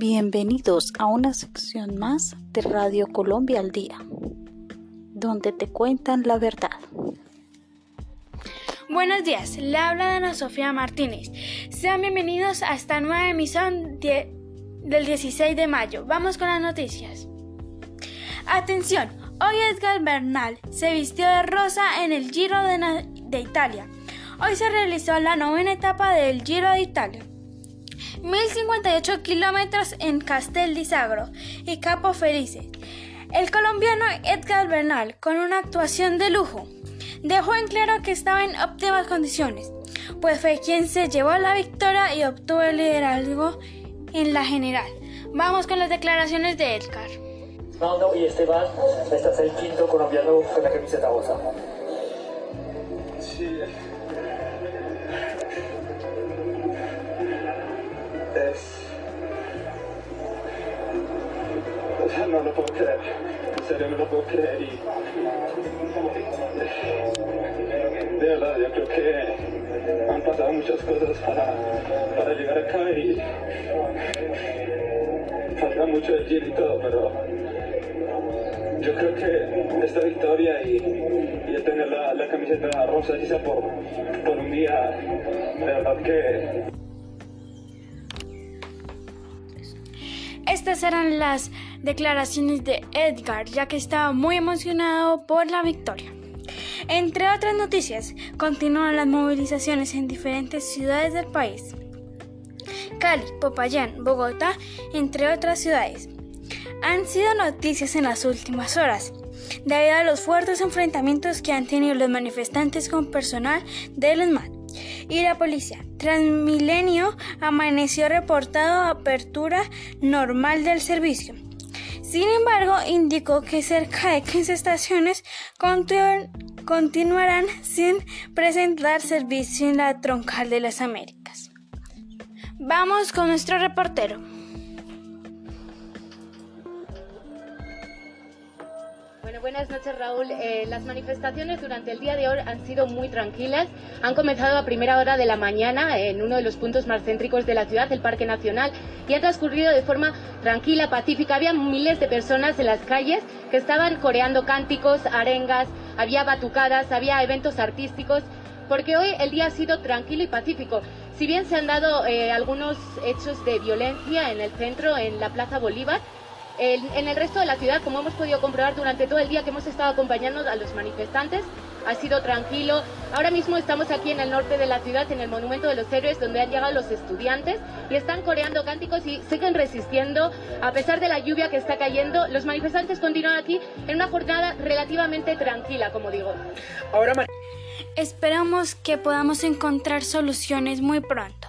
Bienvenidos a una sección más de Radio Colombia al Día, donde te cuentan la verdad. Buenos días, le habla Ana Sofía Martínez. Sean bienvenidos a esta nueva emisión del 16 de mayo. Vamos con las noticias. Atención, hoy Edgar Bernal se vistió de rosa en el Giro de, de Italia. Hoy se realizó la novena etapa del Giro de Italia. 1058 kilómetros en Castel di Sagro y Capo Felice. El colombiano Edgar Bernal, con una actuación de lujo, dejó en claro que estaba en óptimas condiciones, pues fue quien se llevó la victoria y obtuvo el liderazgo en la general. Vamos con las declaraciones de Edgar. No, y Esteban, este es el quinto colombiano con la camiseta rosa. Sí. No lo puedo creer. En serio, no lo puedo creer y... De verdad, yo creo que han pasado muchas cosas para, para llegar acá y... Falta mucho de giro y todo, pero yo creo que esta victoria y, y tener la, la camiseta rosa quizá por, por un día, de verdad que... Eran las declaraciones de Edgar, ya que estaba muy emocionado por la victoria. Entre otras noticias, continúan las movilizaciones en diferentes ciudades del país. Cali, Popayán, Bogotá, entre otras ciudades. Han sido noticias en las últimas horas, debido a los fuertes enfrentamientos que han tenido los manifestantes con personal del ESMAD y la policía. Transmilenio amaneció reportado apertura normal del servicio. Sin embargo, indicó que cerca de 15 estaciones continuarán sin presentar servicio en la troncal de las Américas. Vamos con nuestro reportero. Buenas noches Raúl. Eh, las manifestaciones durante el día de hoy han sido muy tranquilas. Han comenzado a primera hora de la mañana en uno de los puntos más céntricos de la ciudad, el Parque Nacional, y han transcurrido de forma tranquila, pacífica. Había miles de personas en las calles que estaban coreando cánticos, arengas, había batucadas, había eventos artísticos, porque hoy el día ha sido tranquilo y pacífico. Si bien se han dado eh, algunos hechos de violencia en el centro, en la Plaza Bolívar, en el resto de la ciudad, como hemos podido comprobar durante todo el día que hemos estado acompañando a los manifestantes, ha sido tranquilo. Ahora mismo estamos aquí en el norte de la ciudad, en el Monumento de los Héroes, donde han llegado los estudiantes y están coreando cánticos y siguen resistiendo. A pesar de la lluvia que está cayendo, los manifestantes continúan aquí en una jornada relativamente tranquila, como digo. Ahora Esperamos que podamos encontrar soluciones muy pronto.